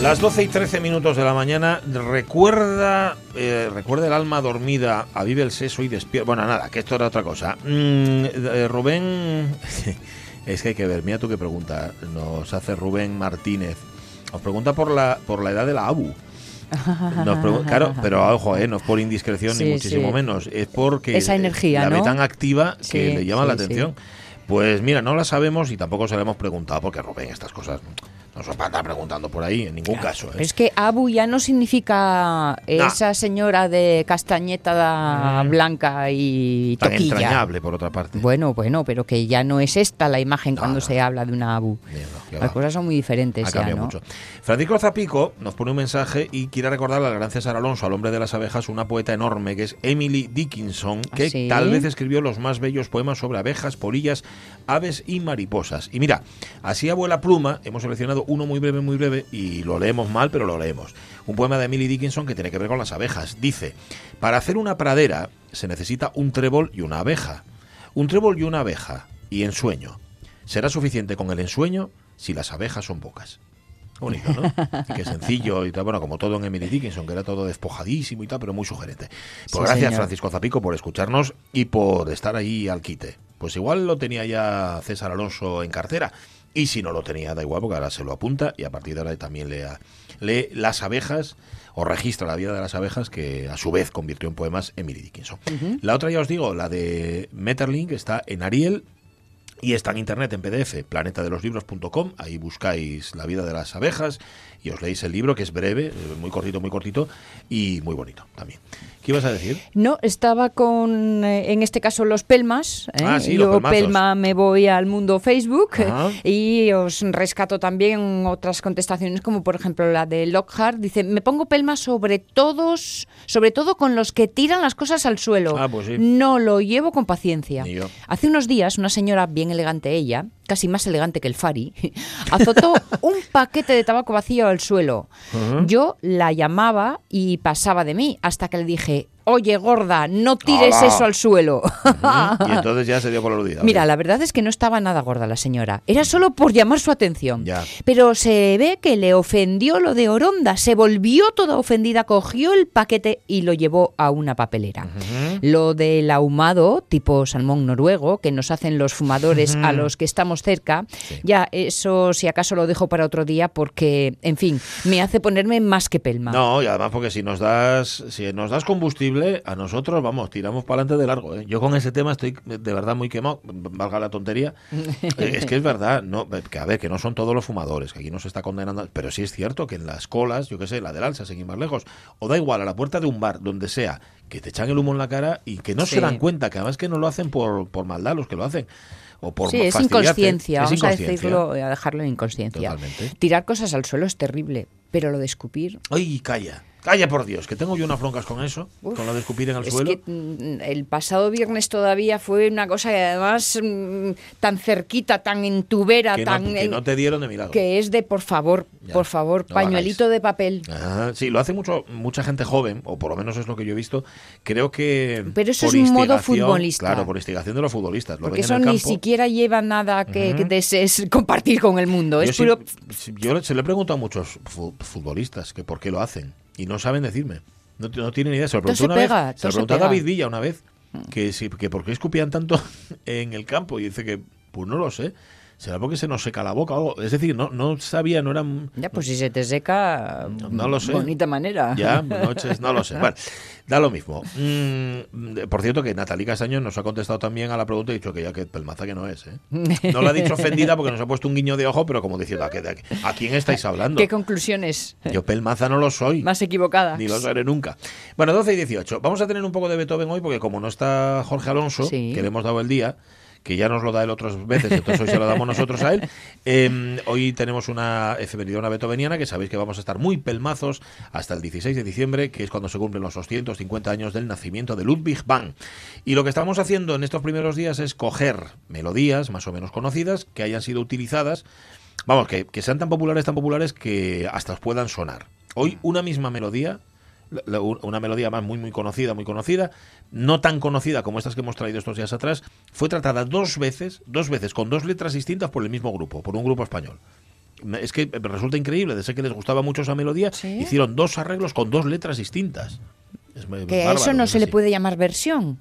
Las 12 y 13 minutos de la mañana, recuerda, eh, recuerda el alma dormida, avive el seso y despierta. Bueno, nada, que esto era otra cosa. Mm, eh, Rubén, es que hay que ver, mira tú qué pregunta nos hace Rubén Martínez. Nos pregunta por la, por la edad de la ABU. Nos claro, pero ojo, eh, no es por indiscreción Sí, ni muchísimo sí. menos, es porque Esa energía, la ve ¿no? tan activa que Sí, le llama la atención. Pues mira, no la sabemos y tampoco se la hemos preguntado porque Rubén estas cosas no se va a estar preguntando por ahí en ningún caso. ¿eh? Pero es que Abu ya no significa esa señora de castañeta blanca y Tan toquilla. entrañable, por otra parte. Bueno, bueno, pero que ya no es esta la imagen cuando se habla de una Abu. Las cosas son muy diferentes Ha ya, cambiado ¿no? mucho. Francisco Zapico nos pone un mensaje y quiere recordarle al gran César Alonso, al hombre de las abejas, una poeta enorme que es Emily Dickinson, que ¿Ah, sí? tal vez escribió los más bellos poemas sobre abejas, polillas, aves y mariposas. Y mira, así abuela pluma, hemos seleccionado uno muy breve, muy breve, y lo leemos mal, pero lo leemos. Un poema de Emily Dickinson que tiene que ver con las abejas. Dice, para hacer una pradera se necesita un trébol y una abeja. Un trébol y una abeja, y ensueño. Será suficiente con el ensueño si las abejas son pocas. Bonito, ¿no? Y qué sencillo y tal. Bueno, como todo en Emily Dickinson, que era todo despojadísimo y tal, pero muy sugerente. Pues Sí, gracias, señor. Francisco Zapico, por escucharnos y por estar ahí al quite. Pues igual lo tenía ya César Alonso en cartera. Y si no lo tenía, da igual, porque ahora se lo apunta y a partir de ahora también lea, lee Las abejas o registra la vida de las abejas, que a su vez convirtió en poemas Emily Dickinson. La otra, ya os digo, la de Metterlink, está en Ariel y está en internet en PDF, planetadeloslibros.com. Ahí buscáis la vida de las abejas y os leéis el libro, que es breve, eh, muy cortito, muy cortito y muy bonito también. ¿Qué ibas a decir? No, estaba con, eh, en este caso, los Pelmas. ¿eh? Ah, sí, los Yo, pelmazos. Pelma, me voy al mundo Facebook y os rescato también otras contestaciones, como por ejemplo la de Lockhart. Dice, me pongo Pelma sobre todos, sobre todo con los que tiran las cosas al suelo. Ah, pues sí. No lo llevo con paciencia. Hace unos días, una señora bien elegante ella, casi más elegante que el Fari, azotó un paquete de tabaco vacío al suelo. Yo la llamaba y pasaba de mí hasta que le dije, oye gorda, no tires eso al suelo. Y entonces ya se dio por. Mira, la verdad es que no estaba nada gorda la señora. Era solo por llamar su atención. Ya. Pero se ve que le ofendió lo de Oronda. Se volvió toda ofendida, cogió el paquete y lo llevó a una papelera. Lo del ahumado, tipo salmón noruego, que nos hacen los fumadores a los que estamos cerca, ya eso si acaso lo dejo para otro día porque, en fin, me hace ponerme más que pelma. No, y además porque si nos das si nos das combustible, a nosotros, vamos, tiramos para adelante de largo. ¿eh? Yo con ese tema estoy de verdad muy quemado, valga la tontería. Eh, es que es verdad, no, que a ver, que no son todos los fumadores, que aquí no se está condenando, pero sí es cierto que en las colas, yo qué sé, la del alza, seguir más lejos, o da igual, a la puerta de un bar, donde sea, que te echan el humo en la cara y que no Sí. se dan cuenta, que además que no lo hacen por, por maldad los que lo hacen. O por Sí, es inconsciencia, Es vamos a decirlo, a dejarlo en inconsciencia. Totalmente. Tirar cosas al suelo es terrible, pero lo de escupir... Ay, calla. Calla por Dios, que tengo yo unas broncas con eso, Uf, con lo de escupir en el es suelo. que mm, el pasado viernes todavía fue una cosa que además mm, tan cerquita, tan en tu vera, que, tan no, que en- no te dieron de milagro. que es de por favor, Ya, por favor, no pañuelito de papel. Ah, sí, lo hace mucho mucha gente joven, o por lo menos es lo que yo he visto. Creo que. Pero eso por es modo instigación- futbolista. Claro, por instigación de los futbolistas. Lo Porque eso en el ni campo. siquiera lleva nada que, que desees compartir con el mundo. Yo, Es puro... yo se lo he preguntado a muchos futbolistas que por qué lo hacen y no saben decirme. No, no tienen idea. Se lo se una pega, vez. Se lo se pregunté a. Mm. David Villa una vez. Que, sí, que por qué escupían tanto en el campo. Y dice que, pues no lo sé. ¿Será porque se nos seca la boca o algo? Es decir, no, no sabía, no era... Ya, pues si se te seca, No lo sé. bonita manera. Ya, noches, no lo sé. Bueno, da lo mismo. Mm, por cierto, que Natalie Castaño nos ha contestado también a la pregunta y ha dicho que ya que pelmaza que no es. ¿eh? No la ha dicho ofendida porque nos ha puesto un guiño de ojo, pero como diciendo, ¿a, qué- quién estáis hablando? ¿Qué conclusiones Yo pelmaza no lo soy. más equivocadas? Ni lo seré nunca. Bueno, 12 y 18. Vamos a tener un poco de Beethoven hoy porque como no está Jorge Alonso, Sí. que le hemos dado el día, que ya nos lo da él otras veces, entonces hoy se lo damos nosotros a él. eh, hoy tenemos una efeméride, una beethoveniana, que sabéis que vamos a estar muy pelmazos hasta el 16 de diciembre, que es cuando se cumplen los 250 años del nacimiento de Ludwig van. Y lo que estamos haciendo en estos primeros días es coger melodías más o menos conocidas que hayan sido utilizadas Vamos, que, que sean tan populares, tan populares que hasta os puedan sonar. Hoy una misma melodía, la- una melodía más muy muy conocida, muy conocida, no tan conocida como estas que hemos traído estos días atrás, fue tratada dos veces, dos veces con dos letras distintas por el mismo grupo, por un grupo español. Es que me resulta increíble, de ser que les gustaba mucho esa melodía, ¿Sí? hicieron dos arreglos con dos letras distintas. Es Que a eso no es se le puede llamar versión.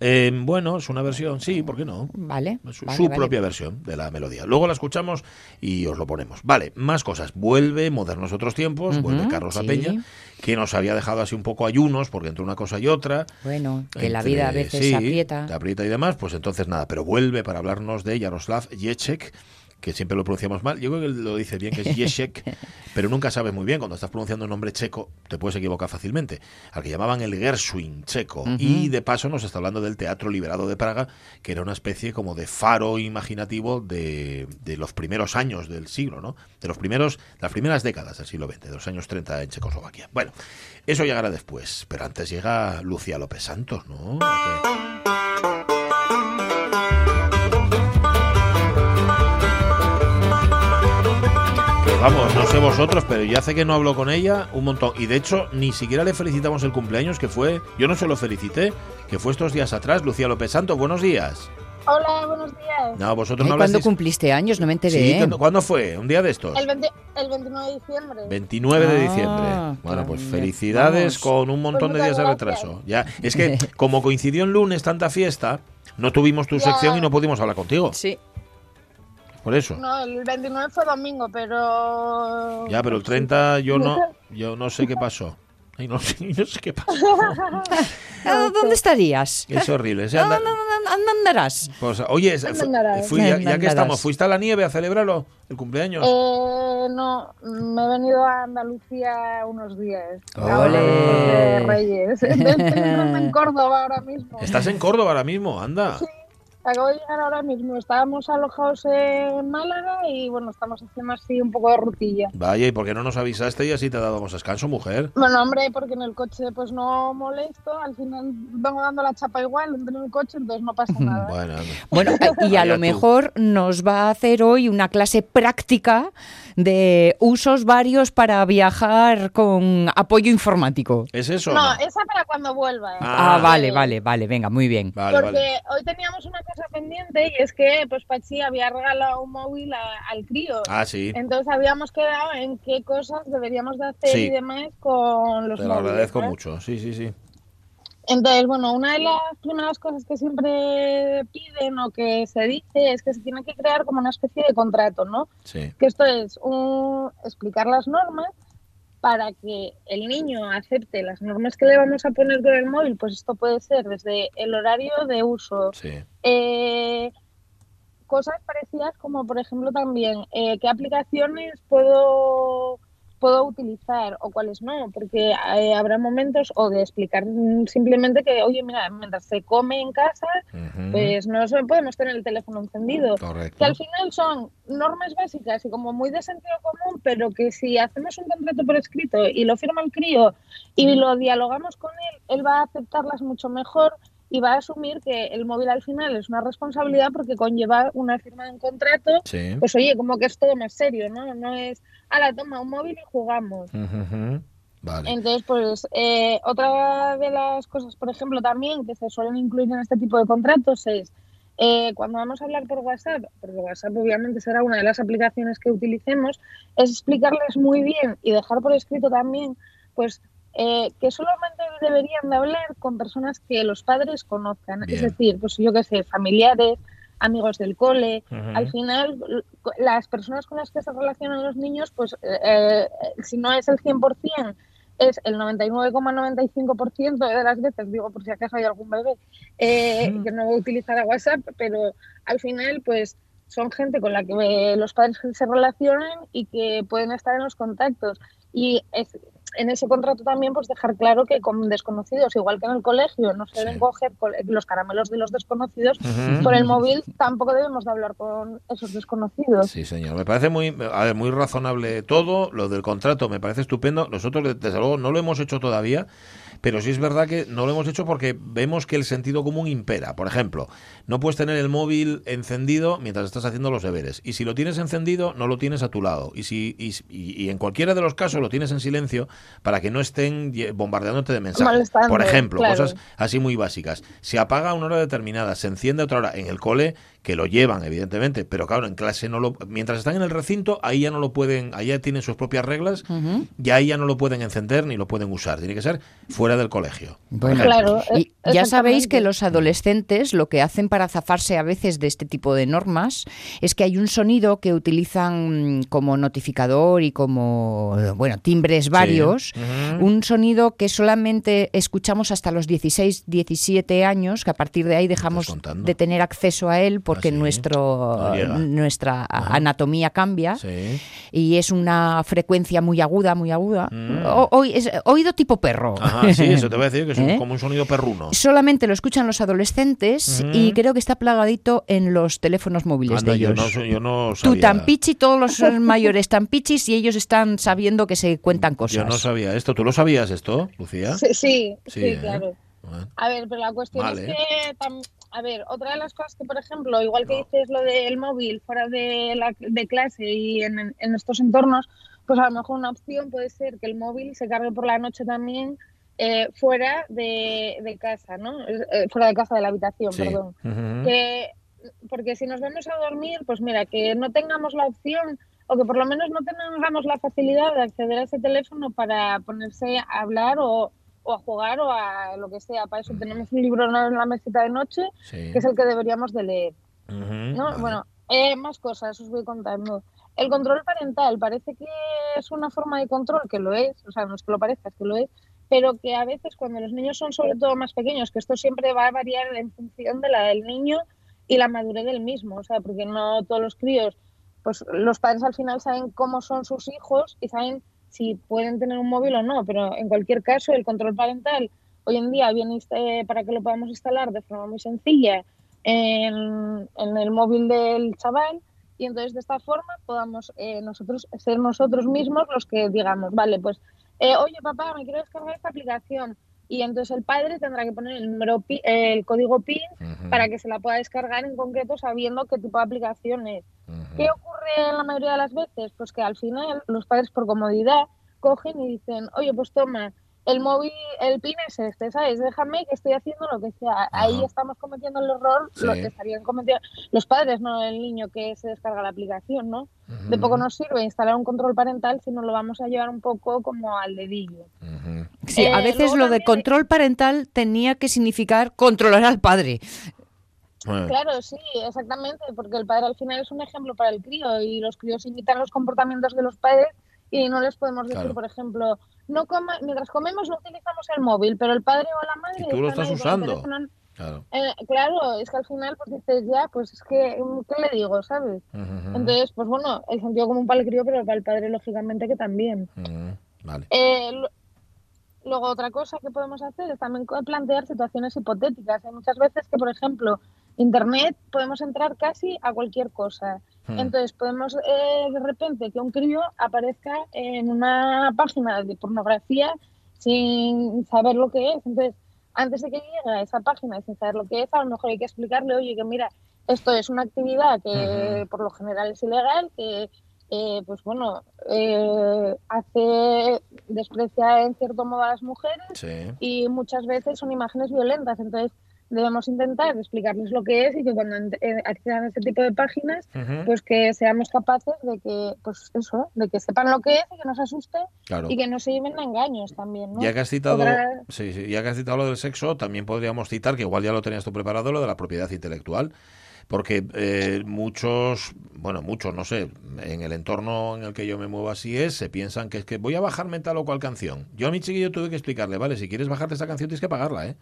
Eh, bueno, es una versión, sí, ¿por qué no? Vale. Su, vale, su vale. propia versión de la melodía. Luego la escuchamos y os lo ponemos. Vale, más cosas. Vuelve Modernos Otros Tiempos, vuelve Carlos La sí. Peña, que nos había dejado así un poco ayunos, porque entre una cosa y otra. Bueno, que la vida a veces sí, aprieta. te aprieta y demás, pues entonces nada, pero vuelve para hablarnos de Yaroslav Jecek, que siempre lo pronunciamos mal. Yo creo que lo dice bien, que es Jecek, pero nunca sabes muy bien. Cuando estás pronunciando un nombre checo, te puedes equivocar fácilmente. Al que llamaban el Gershwin checo. Y de paso nos está hablando del Teatro Liberado de Praga, que era una especie como de faro imaginativo de, de los primeros años del siglo, ¿no? De los primeros, las primeras décadas del siglo XX, de los años 30 en Checoslovaquia. Bueno, eso llegará después, pero antes llega Lucía López Santos, ¿no? ¿A vamos, no sé vosotros, pero ya hace que no hablo con ella un montón. Y de hecho, ni siquiera le felicitamos el cumpleaños, que fue, yo no se lo felicité, que fue estos días atrás. Lucía López Santos, buenos días. Hola, buenos días. No, vosotros Ay, no ¿Cuándo cumpliste años? No me enteré. Sí, ¿cuándo, cuándo fue? ¿Un día de estos? El, 20 el 29 de diciembre. 29 de Ah, diciembre. Bueno, pues felicidades vamos. con un montón de Pues días de retraso. Ya, es que como coincidió en lunes tanta fiesta, no tuvimos tu Ya. sección y no pudimos hablar contigo. Sí. Por eso. No, el 29 fue domingo, pero... Ya, pero el 30 yo no, yo no sé qué pasó. Ay, no, sé- no sé qué pasó. Ah, ¿Dónde estarías? Es horrible. ese ¿Dónde anda- andarás? pues, oye, fui- ya, ya ¿Dónde que estamos? ¿fuiste a la nieve a celebrarlo? ¿El cumpleaños? Eh, no, me he venido a Andalucía unos días. ¡Ole! Reyes. En Córdoba ahora mismo. Estás en Córdoba ahora mismo, anda. Acabo de llegar ahora mismo. Estábamos alojados en Málaga y bueno, estamos haciendo así un poco de rutilla. Vaya, ¿y por qué no nos avisaste y así te dábamos descanso, mujer? Bueno, hombre, porque en el coche pues no molesto, al final vengo dando la chapa igual, entro en el coche, entonces no pasa nada. Bueno, y a lo mejor nos va a hacer hoy una clase práctica de usos varios para viajar con apoyo informático. ¿Es eso? no, no? esa para cuando vuelva. ¿eh? Ah, Ah, vale, Eh, vale, vale, venga, muy bien. Vale, Porque vale. hoy teníamos una cosa pendiente y es que pues Pachi había regalado un móvil a- al crío. Ah, sí. Entonces habíamos quedado en qué cosas deberíamos de hacer Sí. y demás con los Te lo móviles. agradezco mucho. Sí, sí, sí. Entonces, bueno, una de las primeras cosas que siempre piden o que se dice es que se tiene que crear como una especie de contrato, ¿no? Sí. Que esto es un- explicar las normas para que el niño acepte las normas que le vamos a poner con el móvil, pues esto puede ser desde el horario de uso, Sí. eh, cosas parecidas como por ejemplo también eh, qué aplicaciones puedo puedo utilizar o cuáles no, porque eh, habrá momentos o de explicar mm, simplemente que, oye, mira, mientras se come en casa, pues no podemos tener el teléfono encendido. Correcto. Que al final son normas básicas y como muy de sentido común, pero que si hacemos un contrato por escrito y lo firma el crío y lo dialogamos con él, él va a aceptarlas mucho mejor y va a asumir que el móvil al final es una responsabilidad porque conlleva una firma de un contrato. Sí. Pues oye, como que es todo más serio, ¿no? No es, la toma un móvil y jugamos. Vale. Entonces, pues eh, otra de las cosas, por ejemplo, también que se suelen incluir en este tipo de contratos es eh, cuando vamos a hablar por WhatsApp, porque WhatsApp obviamente será una de las aplicaciones que utilicemos, es explicarles muy bien y dejar por escrito también, pues eh, que solamente deberían de hablar con personas que los padres conozcan, Bien. es decir, pues yo qué sé, familiares, amigos del cole. Al final, las personas con las que se relacionan los niños, pues eh, eh, si no es el 100%, es el 99,95% de las veces, digo por si acaso hay algún bebé eh, que no utilizará WhatsApp, pero al final, pues son gente con la que eh, los padres se relacionan y que pueden estar en los contactos. Y es- en ese contrato también pues dejar claro que con desconocidos, igual que en el colegio, no se Sí. deben coger col- los caramelos de los desconocidos, Ujú. por el móvil tampoco debemos de hablar con esos desconocidos. Sí, señor. Me parece muy, a ver, muy razonable todo. Lo del contrato me parece estupendo. Nosotros, desde luego, no lo hemos hecho todavía, pero sí es verdad que no lo hemos hecho porque vemos que el sentido común impera. Por ejemplo, no puedes tener el móvil encendido mientras estás haciendo los deberes. Y si lo tienes encendido, no lo tienes a tu lado. Y, si, y, en cualquiera de los casos lo tienes en silencio para que no estén bombardeándote de mensajes. Por ejemplo, claro. cosas así muy básicas. Se apaga a una hora determinada, se enciende a otra hora. En el cole, que lo llevan, evidentemente, pero claro, en clase no lo. Mientras están en el recinto, ahí ya no lo pueden, ahí ya tienen sus propias reglas, Ujú. y ahí ya no lo pueden encender ni lo pueden usar. Tiene que ser fuera del colegio. por Bueno. Claro, Y ya sabéis que los adolescentes lo que hacen para zafarse a veces de este tipo de normas es que hay un sonido que utilizan como notificador y como, bueno, timbres varios. Un sonido que solamente escuchamos hasta los 16, 17 años, que a partir de ahí dejamos de tener acceso a él porque Ah, sí. nuestro, No llega. nuestra Ajá. anatomía cambia Sí. y es una frecuencia muy aguda, muy aguda. Mm. O- oí- es- oído tipo perro. Ajá, sí, eso te voy a decir que es un- ¿Eh? como un sonido perruno. Solamente lo escuchan los adolescentes Ujú. y creo que está plagadito en los teléfonos móviles Anda, de yo ellos. no, yo no Tú sabía. tan pichi, todos los mayores tan pichis y ellos están sabiendo que se cuentan cosas. Yo no sabía esto. ¿Tú lo sabías esto, Lucía? Sí, sí, Sí, sí, ¿eh? claro. Bueno. A ver, pero la cuestión Vale. es que, a ver, otra de las cosas que, por ejemplo, igual que No. dices lo del móvil fuera de, la, de clase y en, en estos entornos, pues a lo mejor una opción puede ser que el móvil se cargue por la noche también eh, fuera de, de casa, ¿no? Eh, fuera de casa de la habitación, Sí. perdón. Que, porque si nos vamos a dormir, pues mira, que no tengamos la opción o que por lo menos no tengamos la facilidad de acceder a ese teléfono para ponerse a hablar o, o a jugar o a lo que sea. Para eso tenemos un libro en la mesita de noche, Sí. que es el que deberíamos de leer. Ujú, ¿no? vale. Bueno, eh, más cosas os voy contando. El control parental parece que es una forma de control, que lo es, o sea, no es que lo parezca, es que lo es, pero que a veces cuando los niños son sobre todo más pequeños, que esto siempre va a variar en función de la del niño y la madurez del mismo, o sea, porque no todos los críos, pues los padres al final saben cómo son sus hijos y saben si pueden tener un móvil o no, pero en cualquier caso el control parental hoy en día viene eh, para que lo podamos instalar de forma muy sencilla en, en el móvil del chaval y entonces de esta forma podamos eh, nosotros ser nosotros mismos los que digamos, vale, pues, eh, oye papá, me quiero descargar esta aplicación y entonces el padre tendrá que poner el número pi- el código PIN para que se la pueda descargar en concreto sabiendo qué tipo de aplicación es. ¿Qué ocurre la mayoría de las veces? Pues que al final los padres por comodidad cogen y dicen, oye, pues toma, el móvil, el pin es este, ¿sabes? Déjame que estoy haciendo lo que sea. Ahí estamos cometiendo el error, lo que estarían cometiendo los padres, no el niño que se descarga la aplicación, ¿no? De poco nos sirve instalar un control parental si no lo vamos a llevar un poco como al dedillo. Sí, a Eh, veces lo de control parental tenía que significar controlar al padre. Bueno, Claro, sí, exactamente, porque el padre al final es un ejemplo para el crío y los críos imitan los comportamientos de los padres y no les podemos decir, Claro. por ejemplo, no coma, mientras comemos no utilizamos el móvil, pero el padre o la madre Y tú lo estás usando. claro. Eh, claro, es que al final pues dices ya, pues es que, ¿qué le digo, sabes? Entonces, pues bueno, el sentido común para el crío, pero para el padre lógicamente que también. Vale. Eh, luego, otra cosa que podemos hacer es también plantear situaciones hipotéticas. Hay muchas veces que, por ejemplo, Internet podemos entrar casi a cualquier cosa. Hmm. Entonces, podemos eh, de repente que un crío aparezca en una página de pornografía sin saber lo que es. Entonces, antes de que llegue a esa página y sin saber lo que es, a lo mejor hay que explicarle, oye, que mira, esto es una actividad que Ujú. por lo general es ilegal, que eh, pues bueno, eh, hace desprecia en cierto modo a las mujeres Sí. y muchas veces son imágenes violentas. Entonces debemos intentar explicarles lo que es y que cuando eh, accedan a ese tipo de páginas, pues que seamos capaces de que, pues eso, de que sepan lo que es y que nos asuste Claro. y que no se lleven a engaños también, ¿no? Ya que has citado, Otra- sí, sí, ya que has citado lo del sexo, también podríamos citar, que igual ya lo tenías tú preparado, lo de la propiedad intelectual. Porque eh, muchos, bueno, muchos, no sé, en el entorno en el que yo me muevo así es, se piensan que es que voy a bajarme tal o cual canción. Yo a mi chiquillo tuve que explicarle, vale, si quieres bajarte esta canción tienes que pagarla, ¿eh?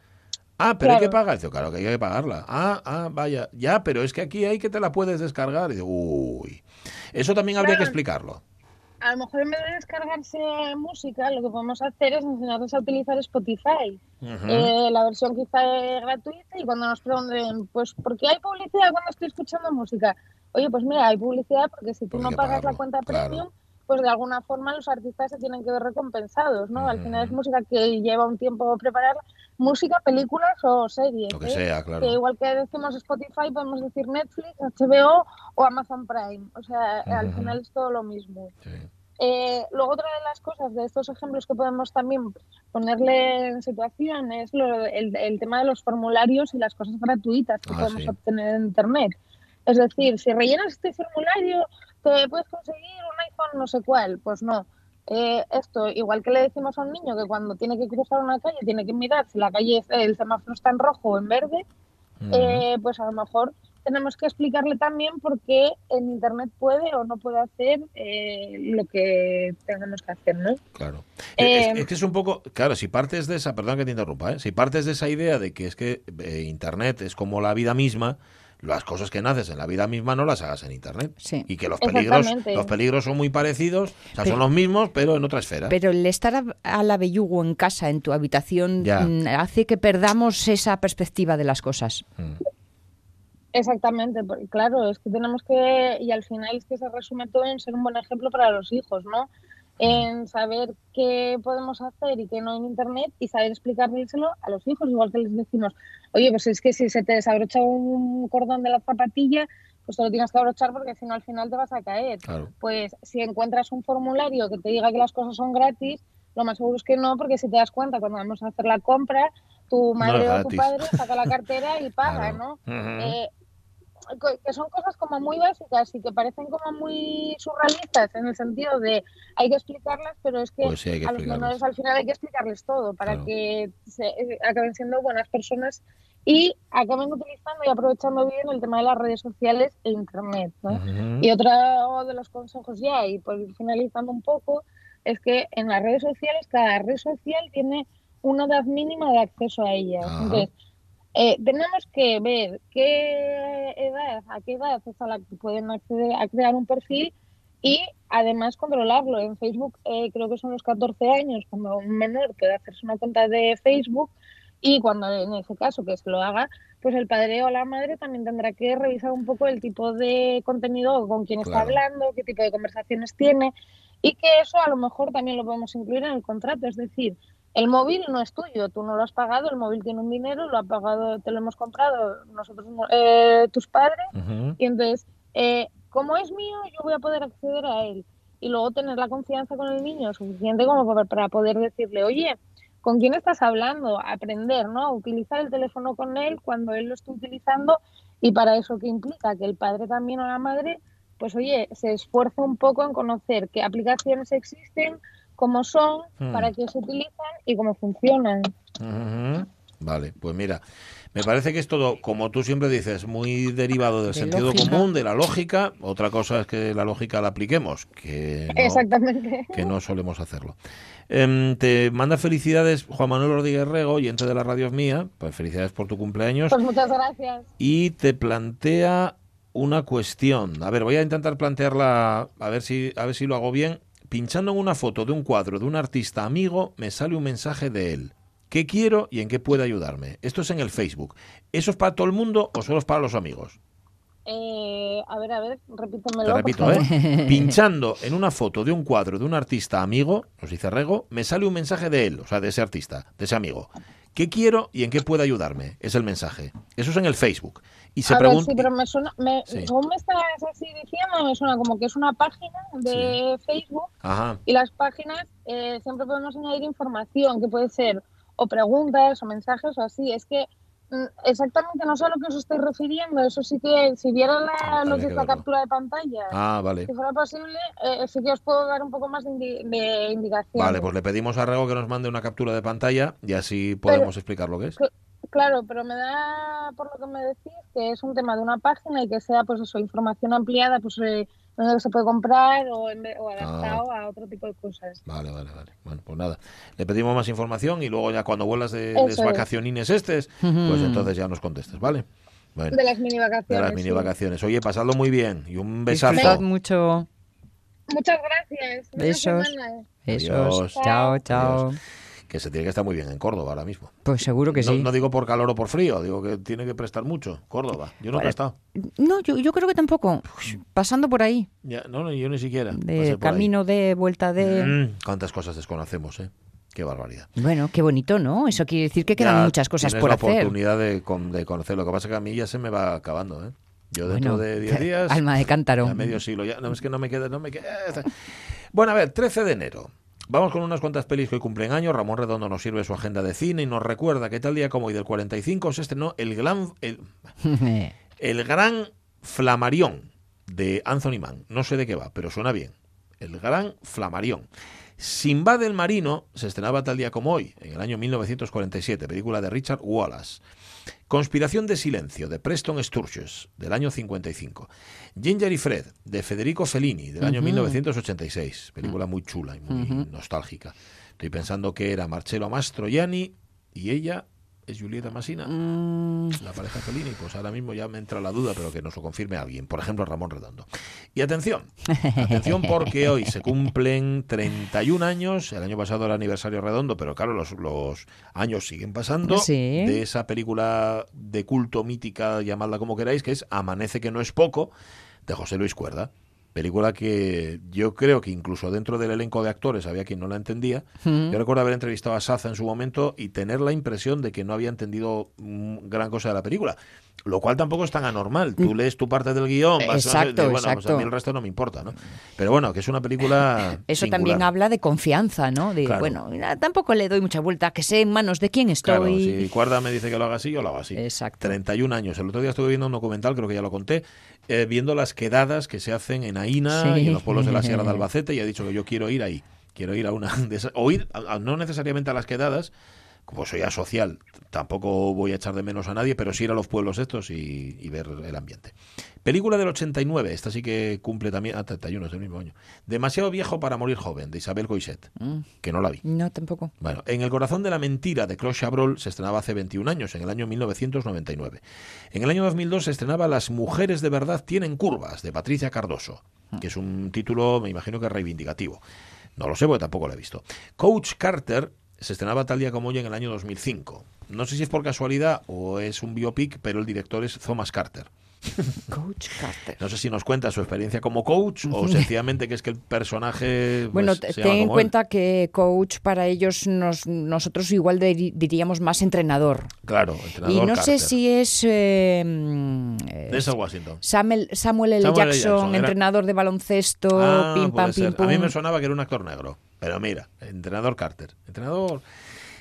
Ah, pero hay que pagar. Dice, claro que hay que pagarla. Ah, ah, vaya. Ya, pero es que aquí hay que te la puedes descargar. Y digo, uy. Eso también habría que explicarlo. A lo mejor en vez de descargarse música, lo que podemos hacer es enseñarles a utilizar Spotify. Eh, la versión quizá es gratuita y cuando nos pregunten, pues, ¿por qué hay publicidad cuando estoy escuchando música? Oye, pues mira, hay publicidad porque si tú no pagas la cuenta premium, pues de alguna forma los artistas se tienen que ver recompensados, ¿no? Al final es música que lleva un tiempo prepararla, música, películas o series. Lo que ¿eh? sea, claro. Que igual que decimos Spotify, podemos decir Netflix, HBO o Amazon Prime. O sea, al final es todo lo mismo. Eh, luego otra de las cosas de estos ejemplos que podemos también ponerle en situación es el, tema de los formularios y las cosas gratuitas que ah, podemos obtener en Internet. Es decir, si rellenas este formulario te puedes conseguir no sé cuál. Pues no. Eh, esto, igual que le decimos a un niño que cuando tiene que cruzar una calle tiene que mirar si la calle, el semáforo está en rojo o en verde, eh, pues a lo mejor tenemos que explicarle también por qué en Internet puede o no puede hacer eh, lo que tenemos que hacer, ¿no? Claro. es, que es un poco, claro, si partes de esa, perdón que te interrumpa, si partes de esa idea de que es que Internet es como la vida misma, las cosas que naces en la vida misma no las hagas en internet. Y que los peligros los peligros son muy parecidos o sea son los mismos pero en otra esfera. Pero el estar a, la bellugo en casa en tu habitación mm, hace que perdamos esa perspectiva de las cosas. Mm. Exactamente, claro, es que tenemos que, y al final es que se resume todo en ser un buen ejemplo para los hijos, ¿no? En saber qué podemos hacer y qué no en Internet y saber explicárselo a los hijos, igual que les decimos, oye, pues es que si se te desabrocha un cordón de la zapatilla, pues te lo tienes que abrochar porque si no al final te vas a caer. Pues si encuentras un formulario que te diga que las cosas son gratis, lo más seguro es que no, porque si te das cuenta cuando vamos a hacer la compra, tu madre o tu padre saca la cartera y paga, ¿no? Que son cosas como muy básicas y que parecen como muy surrealistas en el sentido de hay que explicarlas, pero es que, pues a los menores al final hay que explicarles todo para que se, acaben siendo buenas personas y acaben utilizando y aprovechando bien el tema de las redes sociales e internet. Y otro de los consejos ya, y por finalizando un poco, es que en las redes sociales cada red social tiene una edad mínima de acceso a ellas. Entonces, eh, tenemos que ver qué edad, a qué edad es a la que pueden acceder a crear un perfil y además controlarlo. En Facebook eh, creo que son los 14 años cuando un menor puede hacerse una cuenta de Facebook y cuando en ese caso que se lo haga, pues el padre o la madre también tendrá que revisar un poco el tipo de contenido con quién está hablando, qué tipo de conversaciones tiene y que eso a lo mejor también lo podemos incluir en el contrato. Es decir, el móvil no es tuyo, tú no lo has pagado, el móvil tiene un dinero, lo ha pagado, te lo hemos comprado nosotros, eh, tus padres, y entonces, eh, como es mío, yo voy a poder acceder a él. Y luego tener la confianza con el niño suficiente como para poder decirle, oye, ¿con quién estás hablando? Aprender, ¿no? Utilizar el teléfono con él cuando él lo está utilizando y para eso que implica que el padre también o la madre, pues oye, se esfuerza un poco en conocer qué aplicaciones existen, cómo son, hmm. para qué se utilizan y cómo funcionan. Vale, pues mira, me parece que es todo, como tú siempre dices, muy derivado del sentido común, de la lógica. Otra cosa es que la lógica la apliquemos, que no, Exactamente. Que no solemos hacerlo. Em, te manda felicidades Juan Manuel Rodríguez Rego, oyente de la radio mía. Pues felicidades por tu cumpleaños. Pues muchas gracias. Y te plantea una cuestión. A ver, voy a intentar plantearla, a ver si, a ver si lo hago bien pinchando en una foto de un cuadro de un artista amigo, me sale un mensaje de él. ¿Qué quiero y en qué puede ayudarme? Esto es en el Facebook. ¿Eso es para todo el mundo o solo es para los amigos? Eh, a ver, a ver, repítemelo. Te repito, ¿eh? Pinchando en una foto de un cuadro de un artista amigo, nos dice Rego, me sale un mensaje de él, o sea, de ese artista, de ese amigo. ¿Qué quiero y en qué puede ayudarme? Es el mensaje. Eso es en el Facebook. Y se pregunta. Sí, pero me suena, me, según me estás así diciendo, me suena como que es una página de Facebook y las páginas eh, siempre podemos añadir información que puede ser o preguntas o mensajes o así. Es que Mm, exactamente, no sé a lo que os estoy refiriendo. Eso sí que, si vieran la, ah, lo que es la captura de pantalla, ah, vale. si fuera posible, eh, sí que os puedo dar un poco más de, indicación. Vale, pues le pedimos a Rego que nos mande una captura de pantalla y así podemos explicar lo que es. Claro, pero me da, por lo que me decís, que es un tema de una página y que sea, pues eso, información ampliada, pues eh, donde se puede comprar o, en vez- o adaptado a otro tipo de cosas. Vale, vale, vale. Bueno, pues nada. Le pedimos más información y luego ya cuando vuelas de es. vacacionines estes, pues entonces ya nos contestes, ¿vale? Bueno, De las mini vacaciones. de las mini sí. vacaciones. Oye, pasadlo muy bien y un besazo. Disfrutad mucho. Muchas gracias. Besos. Besos. Chao, chao. Adiós. Que se tiene que estar muy bien en Córdoba ahora mismo. Pues seguro que no, sí. no digo por calor o por frío, digo que tiene que prestar mucho. Córdoba. Yo no he prestado. No, yo, yo creo que tampoco. Pasando por ahí. Ya, no, no, yo ni siquiera. De ahí. camino de vuelta de... Mm, cuántas cosas desconocemos, ¿eh? Qué barbaridad. Bueno, qué bonito, ¿no? Eso quiere decir que quedan Ya muchas cosas por la hacer. oportunidad de, con- de conocer. Lo que pasa es que a mí ya se me va acabando, ¿eh? Yo dentro Bueno, de 10 días... alma de cántaro. ya medio siglo ya. No, es que no me queda... No me queda bueno, a ver, 13 de enero. Vamos con unas cuantas pelis que hoy cumplen años. Ramón Redondo nos sirve su agenda de cine y nos recuerda que tal día como hoy del 45 se estrenó el gran, el, el gran Flamarión de Anthony Mann. No sé de qué va, pero suena bien. El gran Flamarión. Sinbad el Marino se estrenaba tal día como hoy, en el año 1947, película de Richard Wallace. Conspiración de Silencio, de Preston Sturges, del año 55. Ginger y Fred, de Federico Fellini, del año 1986. Película muy chula y muy nostálgica. Estoy pensando que era Marcello Mastroianni y ella es Julieta Massina. Mm, La pareja Fellini, pues ahora mismo ya me entra la duda, pero que nos lo confirme alguien, por ejemplo Ramón Redondo. Y atención, atención porque hoy se cumplen 31 años, el año pasado era aniversario redondo, pero claro, los, los años siguen pasando, Sí. de esa película de culto mítica, llamadla como queráis, que es Amanece que no es poco, de José Luis Cuerda. Película que yo creo que incluso dentro del elenco de actores había quien no la entendía. Yo recuerdo haber entrevistado a Saza en su momento y tener la impresión de que no había entendido mm, gran cosa de la película. Lo cual tampoco es tan anormal. Tú lees tu parte del guion, vas a- Exacto, bueno, pues a exacto. mí el resto no me importa, ¿no? Pero bueno, que es una película. Eso singular. también habla de confianza, ¿no? De, Claro. bueno, tampoco le doy mucha vuelta, que sé en manos de quién Claro, estoy. si Cuerda me dice que lo haga así, yo lo hago así. Exacto. 31 años. El otro día estuve viendo un documental, creo que ya lo conté, eh, viendo las quedadas que se hacen en Aina Sí. y en los pueblos de la Sierra de Albacete y ha dicho que yo quiero ir ahí. Quiero ir a una de esas, o ir, a- a- no necesariamente a las quedadas, como soy asocial, tampoco voy a echar de menos a nadie, pero sí ir a los pueblos estos y, y ver el ambiente. Película del 89, esta sí que cumple también, ah, 31 es el mismo año. Demasiado viejo para morir joven, de Isabel Coixet, Mm, que no la vi. No, tampoco. Bueno, En el corazón de la mentira de Claude Chabrol se estrenaba hace 21 años, en el año 1999. En el año 2002 se estrenaba Las mujeres de verdad tienen curvas, de Patricia Cardoso, que es un título, me imagino que reivindicativo. No lo sé porque tampoco lo he visto. Coach Carter se estrenaba tal día como hoy en el año 2005. No sé si es por casualidad o es un biopic, pero el director es Thomas Carter. Coach Carter. No sé si nos cuenta su experiencia como coach o sencillamente que es que el personaje... pues, Bueno, se ten en él. cuenta que coach para ellos, nos, nosotros igual diríamos más entrenador. Claro, Y entrenador no sé si es eh, mm, eh, Denzel Washington. Samuel, Samuel L. Samuel L. Jackson, entrenador de baloncesto, Ah, pim pam pim pum. A mí me sonaba que era un actor negro. Pero mira, entrenador Carter. Entrenador.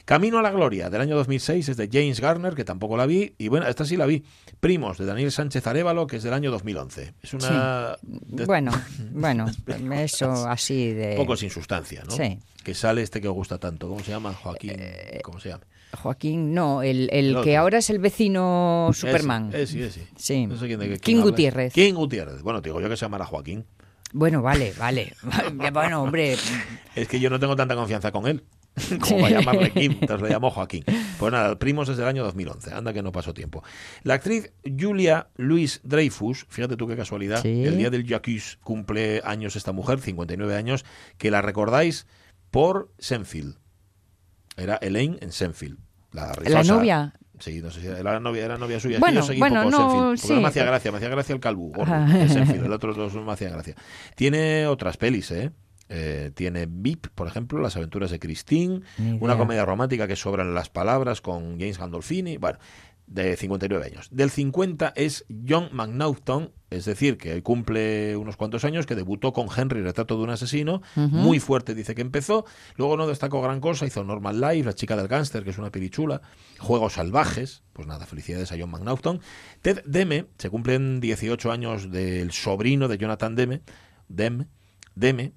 Camino a la Gloria, del año 2006, es de James Garner, que tampoco la vi. Y bueno, esta sí la vi. Primos, de Daniel Sánchez Arevalo, que es del año 2011. Es una. de- Bueno, bueno, eso así de... poco sin sustancia, ¿no? Sí. Que sale este que os gusta tanto. ¿Cómo se llama? Joaquín. ¿Cómo se llama? Joaquín, no, el, el que ahora es el vecino Superman. Ese, ese, ese. Sí. No sé quién de quién King habla. Gutiérrez. King Gutiérrez. Bueno, te digo yo que se llamará Joaquín. Bueno, vale, vale. bueno, hombre, Es que yo no tengo tanta confianza con él. Como para llamarle Kim, entonces le llamo Joaquín. Pues nada, Primos es del año 2011, anda que no pasó tiempo. La actriz Julia Louis Dreyfus, fíjate tú qué casualidad, Sí. el día del Jacques cumple años esta mujer, 59 años, que la recordáis por Senfield. Era Elaine en Senfield. La, la novia. Sí, no sé si era novia, era novia suya. Es que Bueno, yo seguí bueno, poco no, sí. me hacía gracia, me hacía gracia el calvo, gordo, Ah. el otro dos me hacía gracia. Tiene otras pelis, ¿eh? Eh, tiene VIP, por ejemplo, Las aventuras de Christine, una comedia romántica que sobran las palabras con James Gandolfini, bueno, de 59 años. Del 50 es John McNaughton, es decir, que cumple unos cuantos años, que debutó con Henry, Retrato de un asesino, muy fuerte dice que empezó, luego no destacó gran cosa, hizo Normal Life, La chica del gángster, que es una pelichula, Juegos salvajes, pues nada, felicidades a John McNaughton. Ted Deme, se cumplen 18 años del sobrino de Jonathan Deme, Deme, Deme,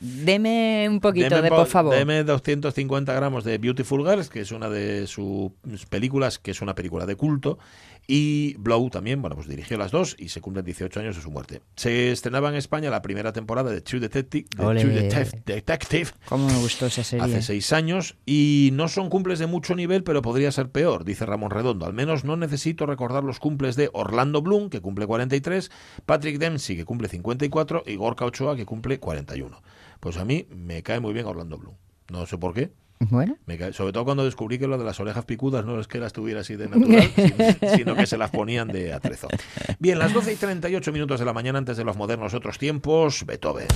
Deme un poquito Deme de, po- por favor. Deme 250 gramos de Beautiful Girls, que es una de sus películas, que es una película de culto. Y Blow también, bueno, pues dirigió las dos y se cumplen 18 años de su muerte. Se estrenaba en España la primera temporada de True Detective, de. True Detec- Detective ¿Cómo me gustó esa serie? hace seis años y no son cumples de mucho nivel, pero podría ser peor, dice Ramón Redondo. Al menos no necesito recordar los cumples de Orlando Bloom, que cumple 43, Patrick Dempsey, que cumple 54, y Gorka Ochoa, que cumple 41. Pues a mí me cae muy bien Orlando Bloom. No sé por qué. Bueno, Me cae- sobre todo cuando descubrí que lo de las orejas picudas no es que las tuviera así de natural, sin- sino que se las ponían de atrezo. Bien, las 12 y 38 minutos de la mañana antes de los modernos otros tiempos, Beethoven.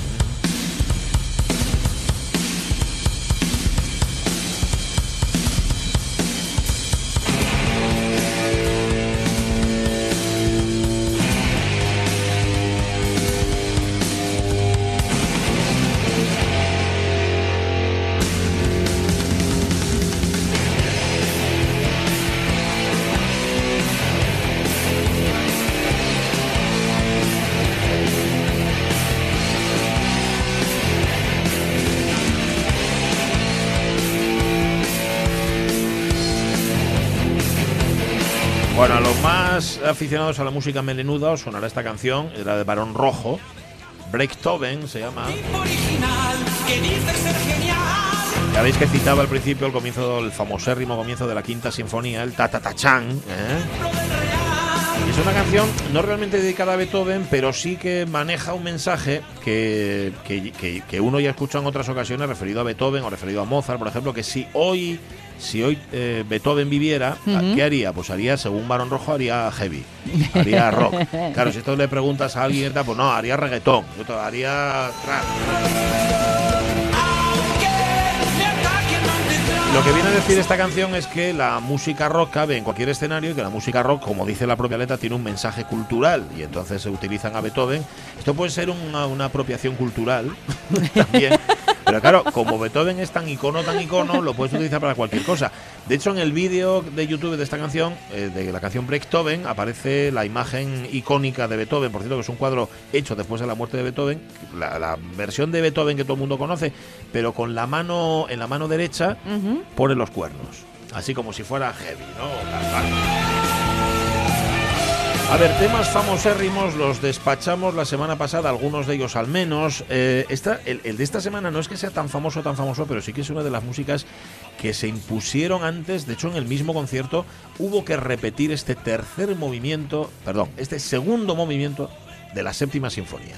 Aficionados a la música melenuda os sonará esta canción, era de Barón Rojo. Breaktoven se llama. Ya veis que citaba al principio el comienzo, el famosérrimo comienzo de la quinta sinfonía, el ta ta ta chan. ¿eh? Es una canción no realmente dedicada a Beethoven, pero sí que maneja un mensaje que, que, que- que uno ya escucha en otras ocasiones referido a Beethoven o referido a Mozart, por ejemplo, que si hoy, si hoy eh, Beethoven viviera, ¿qué haría? Pues haría, según Barón Rojo, haría heavy, haría rock. Claro, si esto le preguntas a alguien, pues no, haría reggaetón, haría. Lo que viene a decir esta canción es que la música rock cabe en cualquier escenario y que la música rock, como dice la propia letra, tiene un mensaje cultural y entonces se utilizan a Beethoven. Esto puede ser una, una apropiación cultural también. Pero claro, como Beethoven es tan icono, tan icono, lo puedes utilizar para cualquier cosa. De hecho, en el vídeo de YouTube de esta canción, eh, de la canción Beethoven, aparece la imagen icónica de Beethoven. Por cierto, que es un cuadro hecho después de la muerte de Beethoven, la, la versión de Beethoven que todo el mundo conoce, pero con la mano en la mano derecha pone los cuernos, así como si fuera heavy, ¿no? A ver, temas famosérrimos los despachamos la semana pasada, algunos de ellos al menos. Eh, esta, el, el de esta semana no es que sea tan famoso, tan famoso, pero sí que es una de las músicas que se impusieron antes. De hecho, en el mismo concierto hubo que repetir este tercer movimiento, perdón, este segundo movimiento de la séptima sinfonía.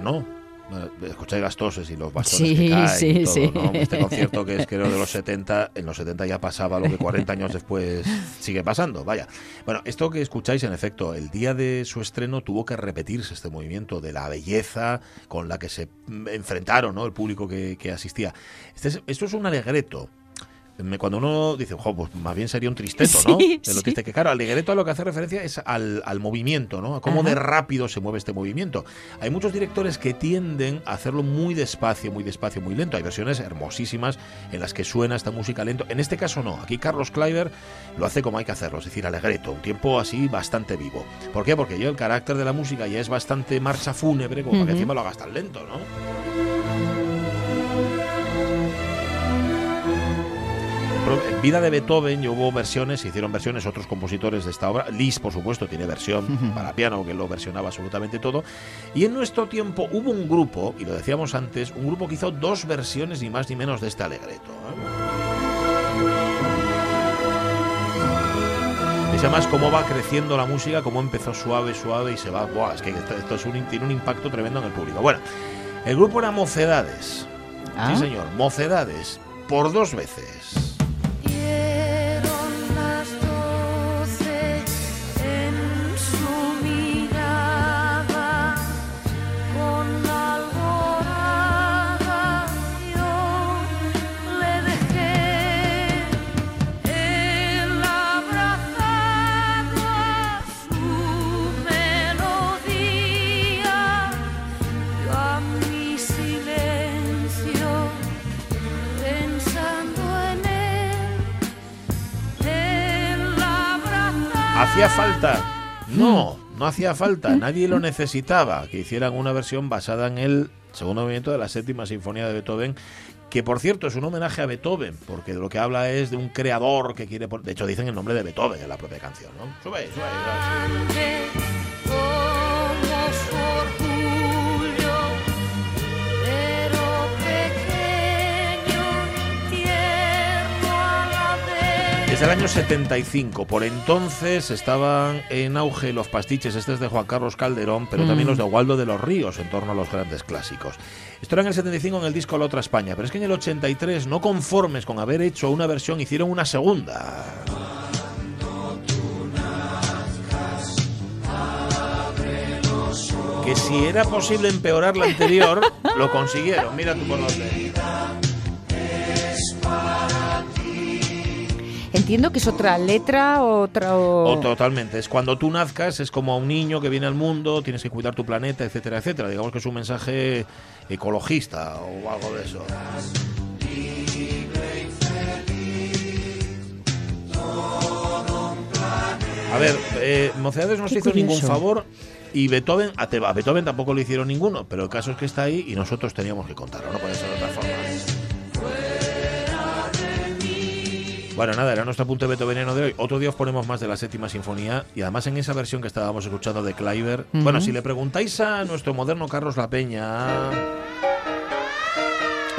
No. Bueno, Escucháis las toses y los bastones Sí, que caen sí, y todo, sí. ¿no? Este concierto que es creo de los 70, en los 70 ya pasaba lo que 40 años después sigue pasando, vaya. Bueno, esto que escucháis en efecto, el día de su estreno tuvo que repetirse este movimiento de la belleza con la que se mm, enfrentaron ¿no? el público que, que asistía. Este es- esto es un alegreto. Me- Cuando uno dice, "Jo, pues más bien sería un tristeto, ¿no? Sí, De lo sí. triste que, claro, alegreto a lo que hace referencia es al, al movimiento, ¿no? A cómo Ajá. de rápido se mueve este movimiento. Hay muchos directores que tienden a hacerlo muy despacio, muy despacio, muy lento. Hay versiones hermosísimas en las que suena esta música lento. En este caso no. Aquí Carlos Kleiber lo hace como hay que hacerlo, es decir, alegreto, un tiempo así bastante vivo. ¿Por qué? Porque yo el carácter de la música ya es bastante marcha fúnebre, como para que encima lo hagas tan lento, ¿no? Vida de Beethoven, y hubo versiones, se hicieron versiones otros compositores de esta obra. Liszt, por supuesto, tiene versión para piano, que lo versionaba absolutamente todo. Y en nuestro tiempo hubo un grupo, y lo decíamos antes, un grupo que hizo dos versiones, ni más ni menos, de este alegreto. ¿eh? Y además cómo va creciendo la música, cómo empezó suave, suave y se va. Buah, es que esto, esto es un- tiene un impacto tremendo en el público. Bueno, el grupo era Mocedades. Ah. Sí, señor, Mocedades. Por dos veces. ¿Hacía falta? No, no hacía falta. Nadie lo necesitaba. Que hicieran una versión basada en el segundo movimiento de la séptima sinfonía de Beethoven. Que por cierto es un homenaje a Beethoven, porque de lo que habla es de un creador que quiere. pon- De hecho, dicen el nombre de Beethoven en la propia canción, ¿no? Es el año 75. Por entonces estaban en auge los pastiches. Este es de Juan Carlos Calderón, pero también los de Waldo de los Ríos en torno a los grandes clásicos. Esto era en el 75 en el disco La Otra España, pero es que en el 83, no conformes con haber hecho una versión, hicieron una segunda. Que si era posible empeorar la anterior, lo consiguieron. Mira tú por dónde. Entiendo que es otra letra, otra... o- O totalmente. Es cuando tú nazcas, es como a un niño que viene al mundo, tienes que cuidar tu planeta, etcétera, etcétera. Digamos que es un mensaje ecologista o algo de eso. A ver, eh, Mocedades no se hizo ningún favor y Beethoven, a Beethoven tampoco le hicieron ninguno, pero el caso es que está ahí y nosotros teníamos que contarlo, no puede ser de otra forma. Bueno, nada, era nuestro punto de beethoveniano de hoy. Otro día os ponemos más de la séptima sinfonía y además en esa versión que estábamos escuchando de Kleiber. Bueno, si le preguntáis a nuestro moderno Carlos La Peña,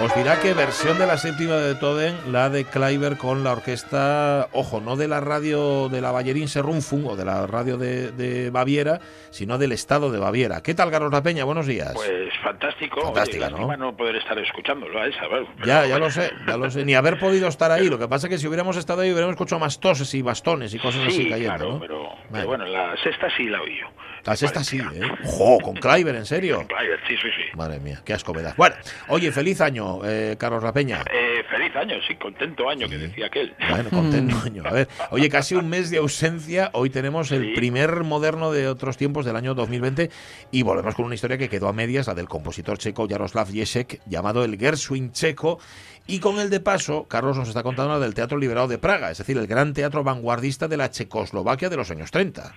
os dirá que versión de la séptima de Beethoven, la de Kleiber con la orquesta, ojo, no de la radio de la Bayerin Rundfunk o de la radio de, de Baviera, sino del estado de Baviera. ¿Qué tal, Carlos La Peña? Buenos días. Pues fantástico. Fantástica, Oye, ¿no? no poder estar escuchándolo a esa. bueno, Ya, ya bueno. lo sé, ya lo sé. Ni haber podido estar ahí. Lo que pasa es que si hubiéramos estado ahí hubiéramos escuchado más toses y bastones y cosas así Sí, cayendo, claro, ¿no? pero, Vale. pero bueno, la sexta sí la oí yo. La sexta sí, ¿eh? ¡Jo! Con Kleiber, ¿en serio? Claro, sí, sí, sí. Madre mía, qué asco me das. Bueno, oye, feliz año, eh, Carlos La Peña. Eh, feliz año, sí, contento año que decía aquel. Bueno, contento año. A ver, oye, casi un mes de ausencia. Hoy tenemos el primer moderno de otros tiempos del año 2020 y volvemos con una historia que quedó a medias, la del compositor checo Jaroslav Jesek, llamado el Gershwin checo. Y con el de paso, Carlos nos está contando la del Teatro Liberado de Praga, es decir, el gran teatro vanguardista de la Checoslovaquia de los años 30.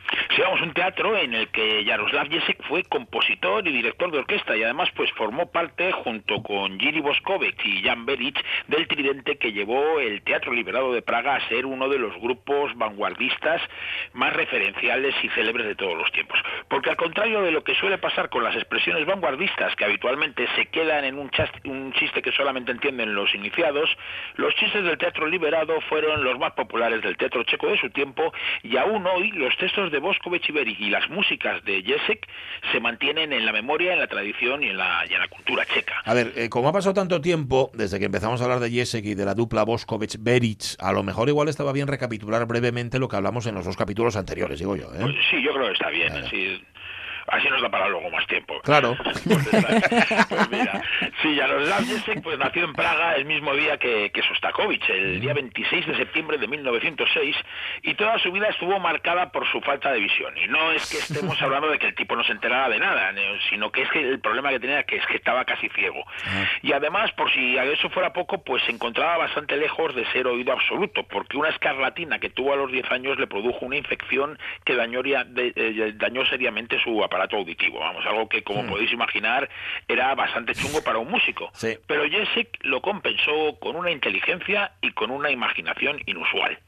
Un teatro en el que Jaroslav Jesek fue compositor y director de orquesta y además pues formó parte junto con Jiri Boskovic y Jan Beric del tridente que llevó el Teatro Liberado de Praga a ser uno de los grupos vanguardistas más referenciales y célebres de todos los tiempos. Porque al contrario de lo que suele pasar con las expresiones vanguardistas que habitualmente se quedan en un, chas- un chiste que solamente entienden los iniciados, los chistes del Teatro Liberado fueron los más populares del teatro checo de su tiempo y aún hoy los textos de Boskovic Beric y las músicas de Jesek se mantienen en la memoria, en la tradición y en la, y en la cultura checa. A ver, eh, como ha pasado tanto tiempo desde que empezamos a hablar de Jesek y de la dupla Boskovic-Beric, a lo mejor igual estaba bien recapitular brevemente lo que hablamos en los dos capítulos anteriores, digo yo. ¿eh? Pues sí, yo creo que está bien. Claro. Así nos da para luego más tiempo. Claro. Pues, pues mira, sí, Jaroslav Jesek pues, nació en Praga el mismo día que, que Sostakovich, el día 26 de septiembre de 1906, y toda su vida estuvo marcada por su falta de visión. Y no es que estemos hablando de que el tipo no se enterara de nada, sino que es que el problema que tenía que es que estaba casi ciego. Y además, por si a eso fuera poco, pues se encontraba bastante lejos de ser oído absoluto, porque una escarlatina que tuvo a los 10 años le produjo una infección que dañó, eh, dañó seriamente su aparato auditivo, vamos, algo que como podéis imaginar era bastante chungo para un músico. Sí. Pero Jessic lo compensó con una inteligencia y con una imaginación inusual.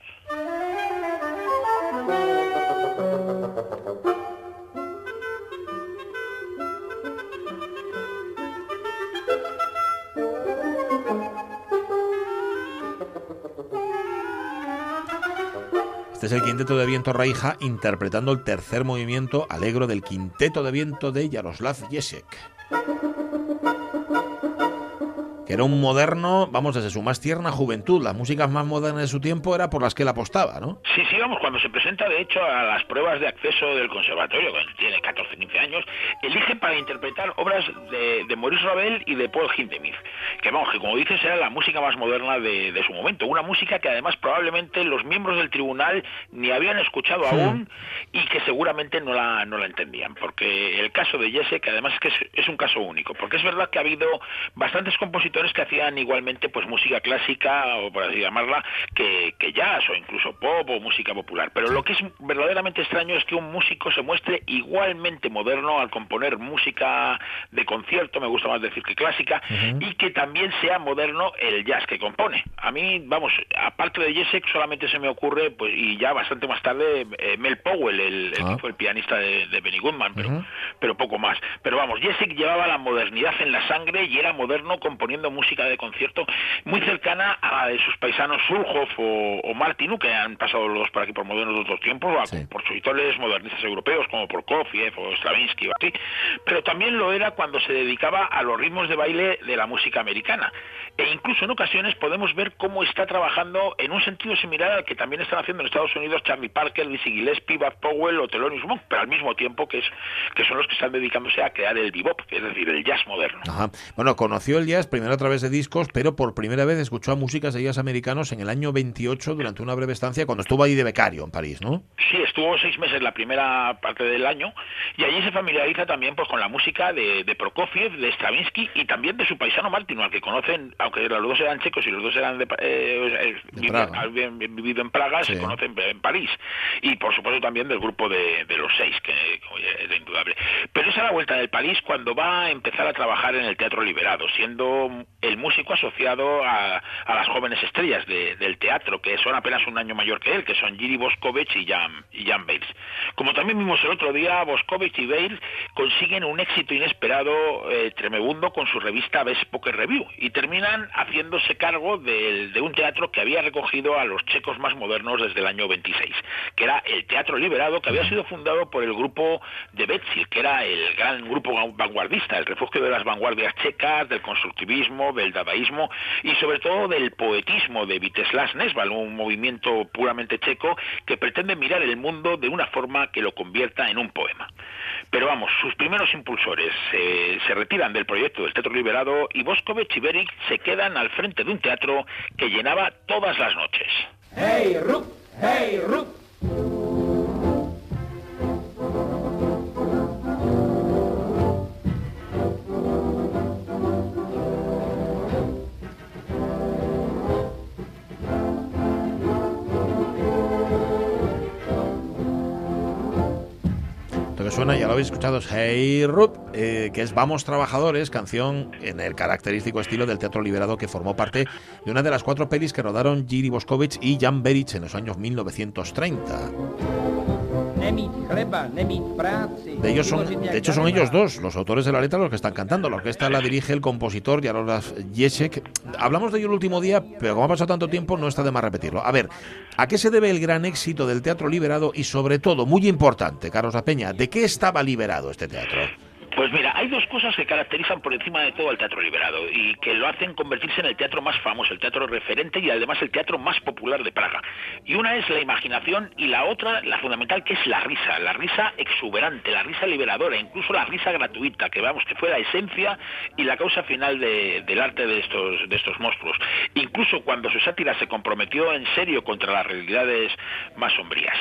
Este es el quinteto de viento Raija interpretando el tercer movimiento alegro del quinteto de viento de Jaroslav Jesek. Que era un moderno, vamos, desde su más tierna juventud. Las músicas más modernas de su tiempo era por las que él apostaba, ¿no? Sí, sí, vamos, cuando se presenta de hecho a las pruebas de acceso del conservatorio, cuando tiene 14, 15 años, elige para interpretar obras de, de Maurice Ravel y de Paul Hindemith, que vamos, que como dices era la música más moderna de, de su momento, una música que además probablemente los miembros del tribunal ni habían escuchado aún y que seguramente no la, no la entendían, porque el caso de Jesse, que además es que es, es un caso único, porque es verdad que ha habido bastantes compositores que hacían igualmente pues música clásica o por así llamarla que, que jazz o incluso pop o música popular. Pero lo que es verdaderamente extraño es que un músico se muestre igualmente moderno al componer música de concierto me gusta más decir que clásica y que también sea moderno el jazz que compone. A mí vamos aparte de Jessic solamente se me ocurre pues y ya bastante más tarde eh, Mel Powell el, el Ah. que fue el pianista de, de Benny Goodman pero, pero poco más. Pero vamos Jessic llevaba la modernidad en la sangre y era moderno componiendo música de concierto muy cercana a la de sus paisanos Surhoff o, o Martinu, que han pasado los dos por aquí por modernos de otros tiempos, o a Sí. compositores modernistas europeos como o Stravinsky o así, pero también lo era cuando se dedicaba a los ritmos de baile de la música americana. E incluso en ocasiones podemos ver cómo está trabajando en un sentido similar al que también están haciendo en Estados Unidos Charlie Parker, Dizzy Gillespie, Bud Powell o Thelonious Monk, pero al mismo tiempo que, es, que son los que están dedicándose a crear el bebop, es decir, el jazz moderno. Ajá. Bueno, conoció el jazz primero a través de discos, pero por primera vez escuchó a músicas de jazz americanos en el año 28 durante una breve estancia cuando estuvo ahí de becario en París, ¿no? Sí, estuvo seis meses la primera parte del año y allí se familiariza también pues con la música de, de Prokofiev, de Stravinsky y también de su paisano Martino, al que conocen, aunque los dos eran checos y los dos eran de, eh, eh, De habían vivido en Praga, Sí. se conocen en París y por supuesto también del grupo de, de los seis, que es indudable. Pero es a la vuelta del París cuando va a empezar a trabajar en el Teatro Liberado, siendo el músico asociado a, a las jóvenes estrellas de- del teatro, que son apenas un año mayor que él, que son Giri Boscovich y Jan, y Jan Bales. Como también vimos el otro día, Boscovich y Bale consiguen un éxito inesperado eh, tremebundo con su revista Best Poker Review y terminan haciéndose cargo del- de un teatro que había recogido a los checos más modernos desde el año 26, que era el Teatro Liberado, que había sido fundado por el grupo de Betsil, que era el gran grupo vanguardista, el refugio de las vanguardias checas, del constructivismo, del dadaísmo y sobre todo del poetismo de Viteslas Nesval, un movimiento puramente checo que pretende mirar el mundo de una forma que lo convierta en un poema. Pero vamos, sus primeros impulsores eh, se retiran del proyecto del Teatro Liberado y Boscovich y Beric se quedan al frente de un teatro que llenaba todas las noches. Hey, hey. Suena, ya lo habéis escuchado, es Hey Rup, eh, que es Vamos Trabajadores, canción en el característico estilo del Teatro Liberado que formó parte de una de las cuatro pelis que rodaron Giri Boscovich y Jan Beric en los años 1930. Nemít chleba, nemít práci. De, ellos son, de hecho, son ellos dos, los autores de la letra, los que están cantando. La orquesta la dirige el compositor Jaroslav Jesek. Hablamos de ello el último día, pero como ha pasado tanto tiempo, no está de más repetirlo. A ver, ¿a qué se debe el gran éxito del Teatro Liberado? Y sobre todo, muy importante, Carlos La Peña, ¿de qué estaba liberado este teatro? Pues mira, hay dos cosas que caracterizan por encima de todo al teatro liberado y que lo hacen convertirse en el teatro más famoso, el teatro referente y además el teatro más popular de Praga. Y una es la imaginación y la otra, la fundamental, que es la risa, la risa exuberante, la risa liberadora, incluso la risa gratuita, que vamos, que fue la esencia y la causa final de- del arte de estos, de estos monstruos. Incluso cuando su sátira se comprometió en serio contra las realidades más sombrías.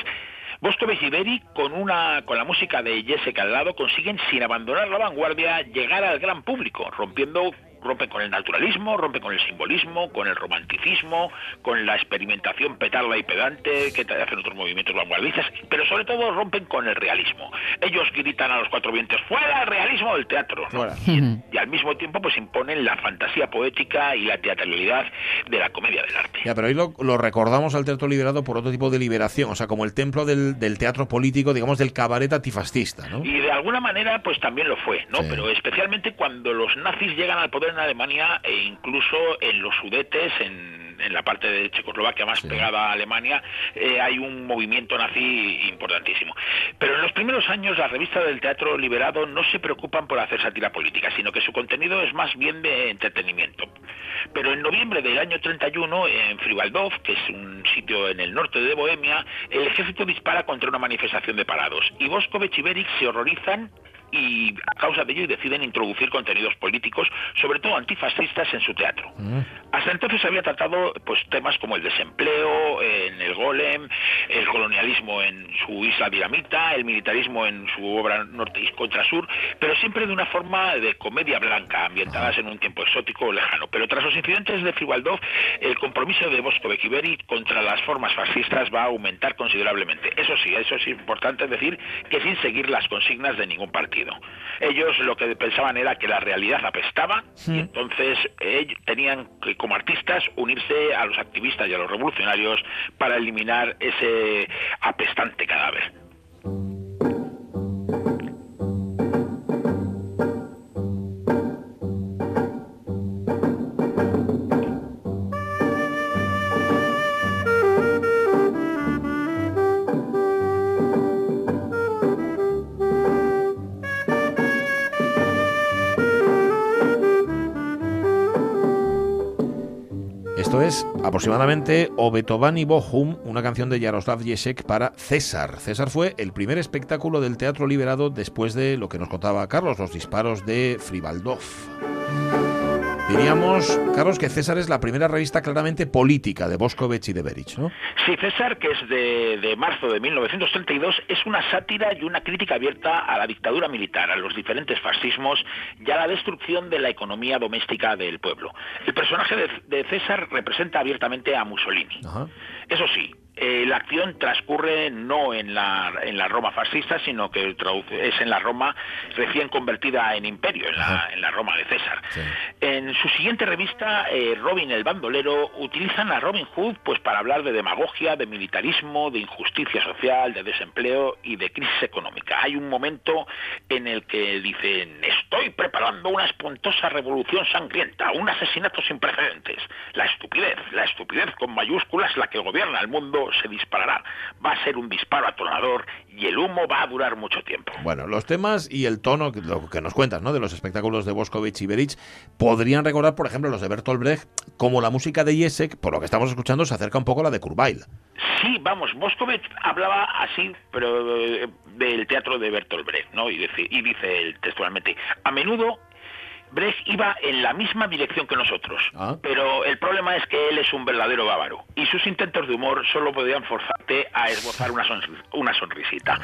Boscovich y Beri, con, una, con la música de Jessica al lado, consiguen, sin abandonar la vanguardia, llegar al gran público, rompiendo rompen con el naturalismo, rompen con el simbolismo, con el romanticismo, con la experimentación petarda y pedante que hacen otros movimientos vanguardistas, pero sobre todo rompen con el realismo. Ellos gritan a los cuatro vientos, fuera el realismo del teatro, ¿no? Y, y al mismo tiempo pues imponen la fantasía poética y la teatralidad de la comedia del arte. Ya, pero ahí lo, lo recordamos al teatro liberado por otro tipo de liberación, o sea, como el templo del, del teatro político, digamos, del cabaret antifascista, ¿no? Y de alguna manera, pues también lo fue, ¿no? Sí. Pero especialmente cuando los nazis llegan al poder en Alemania e incluso en los sudetes, en, en la parte de Checoslovaquia más Sí. pegada a Alemania, eh, hay un movimiento nazi importantísimo. Pero en los primeros años, las revistas del teatro liberado no se preocupan por hacer sátira política, sino que su contenido es más bien de entretenimiento. Pero en noviembre del año 31, en Fribaldov, que es un sitio en el norte de Bohemia, el ejército dispara contra una manifestación de parados. Y Boscovich y Beric se horrorizan y a causa de ello deciden introducir contenidos políticos, sobre todo antifascistas, en su teatro. Hasta entonces había tratado pues temas como el desempleo en el Golem, el colonialismo en su isla Dinamita, el militarismo en su obra Norte y contra Sur, pero siempre de una forma de comedia blanca, ambientadas en un tiempo exótico o lejano. Pero tras los incidentes de Fribaldov, el compromiso de Boscovich y Beric contra las formas fascistas va a aumentar considerablemente. Eso sí, eso es importante decir que sin seguir las consignas de ningún partido. Ellos lo que pensaban era que la realidad apestaba y entonces ellos tenían que, como artistas, unirse a los activistas y a los revolucionarios para eliminar ese apestante cadáver. Esto es aproximadamente O Beethoven Bochum, una canción de Jaroslav Jesek para César. César fue el primer espectáculo del teatro liberado después de lo que nos contaba Carlos, los disparos de Fribaldov. Diríamos, Carlos, que César es la primera revista claramente política de Boscovich y de Berich, ¿no? Sí, César, que es de, de marzo de 1932, es una sátira y una crítica abierta a la dictadura militar, a los diferentes fascismos y a la destrucción de la economía doméstica del pueblo. El personaje de, de César representa abiertamente a Mussolini. Ajá. Eso sí, eh, la acción transcurre no en la, en la Roma fascista, sino que traduce- es en la Roma recién convertida en imperio, en la, en la Roma de César. Sí. En su siguiente revista, eh, Robin el bandolero, utilizan a Robin Hood pues para hablar de demagogia, de militarismo, de injusticia social, de desempleo y de crisis económica. Hay un momento en el que dicen, estoy preparando una espantosa revolución sangrienta, un asesinato sin precedentes. La estupidez, la estupidez con mayúsculas, la que gobierna el mundo, se disparará. Va a ser un disparo atronador y el humo va a durar mucho tiempo. Bueno, los temas y el tono, que- lo que nos cuentas, ¿no? De los espectáculos de Boscovich y Berich, podrían recordar, por ejemplo, los de Bertolt Brecht, como la música de Jesek, por lo que estamos escuchando, se acerca un poco a la de Kurzweil. Sí, vamos, Boscovich hablaba así, pero eh, del teatro de Bertolt Brecht, ¿no? Y dice, y dice él textualmente, a menudo Brecht iba en la misma dirección que nosotros, Ah. pero el problema es que él es un verdadero bávaro y sus intentos de humor solo podían forzarte a esbozar una, una sonrisita.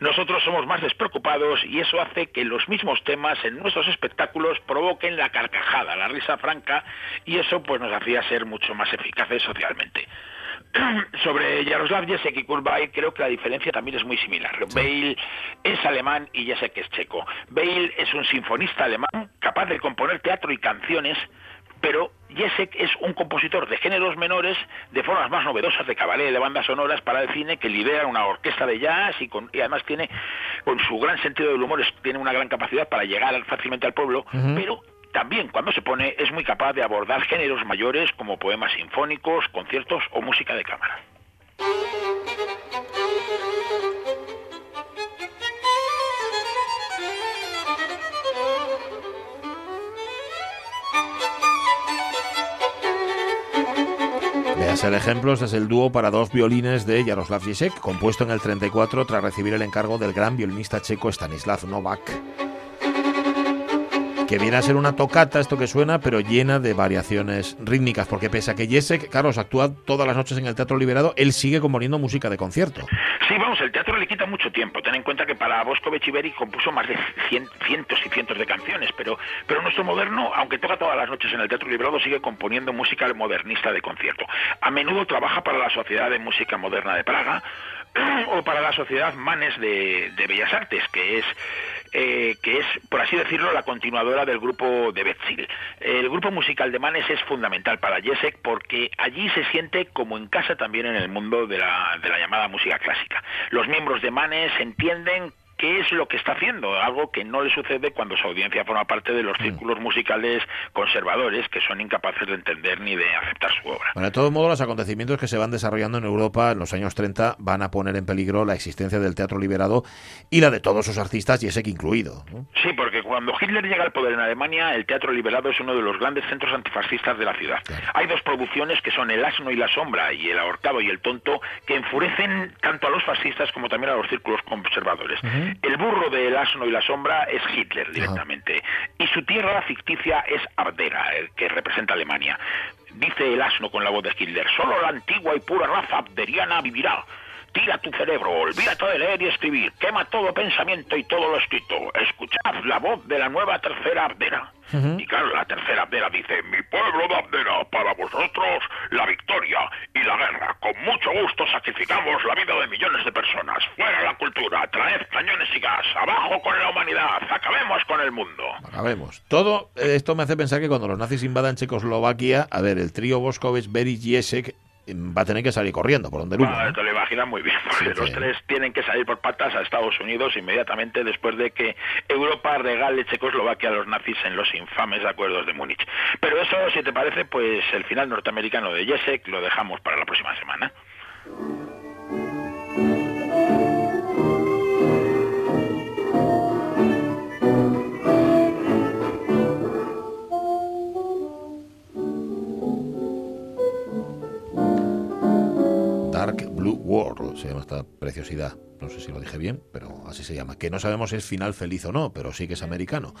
Nosotros somos más despreocupados y eso hace que los mismos temas en nuestros espectáculos provoquen la carcajada, la risa franca y eso pues nos hacía ser mucho más eficaces socialmente. Sobre Jaroslav Jesek y Kurzweil creo que la diferencia también es muy similar. Bale es alemán y Jesek es checo. Bale es un sinfonista alemán capaz de componer teatro y canciones, pero Jesek es un compositor de géneros menores, de formas más novedosas de cabaret, de bandas sonoras para el cine, que lidera una orquesta de jazz y, con- y además tiene, con su gran sentido del humor, es- tiene una gran capacidad para llegar fácilmente al pueblo, pero también cuando se pone es muy capaz de abordar géneros mayores como poemas sinfónicos, conciertos o música de cámara. Veas el ejemplo, este es el dúo para dos violines de Jaroslav Jesek, compuesto en el 34 tras recibir el encargo del gran violinista checo Stanislav Novak. Que viene a ser una tocata, esto que suena, pero llena de variaciones rítmicas, porque pese a que Jacek, Carlos, actúa todas las noches en el Teatro Liberado, él sigue componiendo música de concierto. Sí, vamos, el teatro le quita mucho tiempo. Ten en cuenta que para Bosco Bechiveri compuso más de cien- cientos y cientos de canciones, pero, pero nuestro moderno, aunque toca todas las noches en el Teatro Liberado, sigue componiendo música modernista de concierto. A menudo trabaja para la Sociedad de Música Moderna de Praga o para la Sociedad Manes de, de Bellas Artes, que es eh, que es, por así decirlo, la continuadora del grupo de Betzil. El grupo musical de Manes es fundamental para Jesek porque allí se siente como en casa también en el mundo de la, de la llamada música clásica. Los miembros de Manes entienden qué es lo que está haciendo, algo que no le sucede cuando su audiencia forma parte de los círculos musicales conservadores que son incapaces de entender ni de aceptar su obra. Bueno, de todos modos, los acontecimientos que se van desarrollando en Europa en los años 30 van a poner en peligro la existencia del teatro liberado y la de todos sus artistas, Jesek incluido. ¿no? Sí, porque cuando Hitler llega al poder en Alemania, el Teatro Liberado es uno de los grandes centros antifascistas de la ciudad. Hay dos producciones que son El asno y la sombra y El ahorcado y el tonto que enfurecen tanto a los fascistas como también a los círculos conservadores. El burro de El asno y la sombra es Hitler directamente y su tierra ficticia es Abdera, el que representa Alemania. Dice el asno con la voz de Hitler, solo la antigua y pura raza abderiana vivirá. Tira tu cerebro, olvídate de leer y escribir, quema todo pensamiento y todo lo escrito. Escuchad la voz de la nueva tercera Abdera. Y claro, la tercera Abdera dice, mi pueblo de Abdera, para vosotros la victoria y la guerra. Con mucho gusto sacrificamos la vida de millones de personas. Fuera la cultura, traed cañones y gas, abajo con la humanidad, acabemos con el mundo. Acabemos. Todo eh, esto me hace pensar que cuando los nazis invadan Checoslovaquia, a ver, el trío Boskovich, Beric y Jesek eh, va a tener que salir corriendo por donde el humo, Ah, ¿no? te lo imaginas muy bien, porque Sí, los sí. tres tienen que salir por patas a Estados Unidos inmediatamente después de que Europa regale Checoslovaquia a los nazis en los infames acuerdos de Múnich. Pero eso, si te parece, pues el final norteamericano de Jesek lo dejamos para la próxima semana. Blue World se llama esta preciosidad. No sé si lo dije bien, pero así se llama. Que no sabemos si es final feliz o no, pero sí que es americano.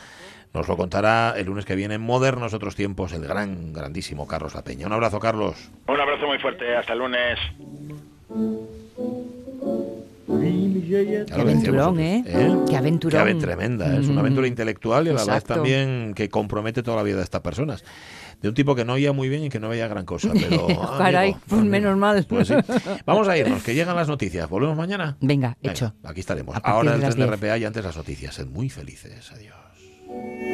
Nos lo contará el lunes que viene en Modernos Otros Tiempos el gran, grandísimo Carlos La Peña. Un abrazo, Carlos. Un abrazo muy fuerte, hasta el lunes. Qué aventurón, nosotros, ¿eh? Qué aventurón. Qué aven- tremenda. Es una Mm. aventura intelectual y a la vez también que compromete toda la vida de estas personas. De un tipo que no oía muy bien y que no veía gran cosa, pero... Caray, amigo, pues amigo. menos mal. Pues sí. Vamos a irnos, que llegan las noticias. ¿Volvemos mañana? Venga, Venga, hecho. Aquí estaremos. Ahora el las tren de 10. RPA y antes las noticias. Sed muy felices. Adiós.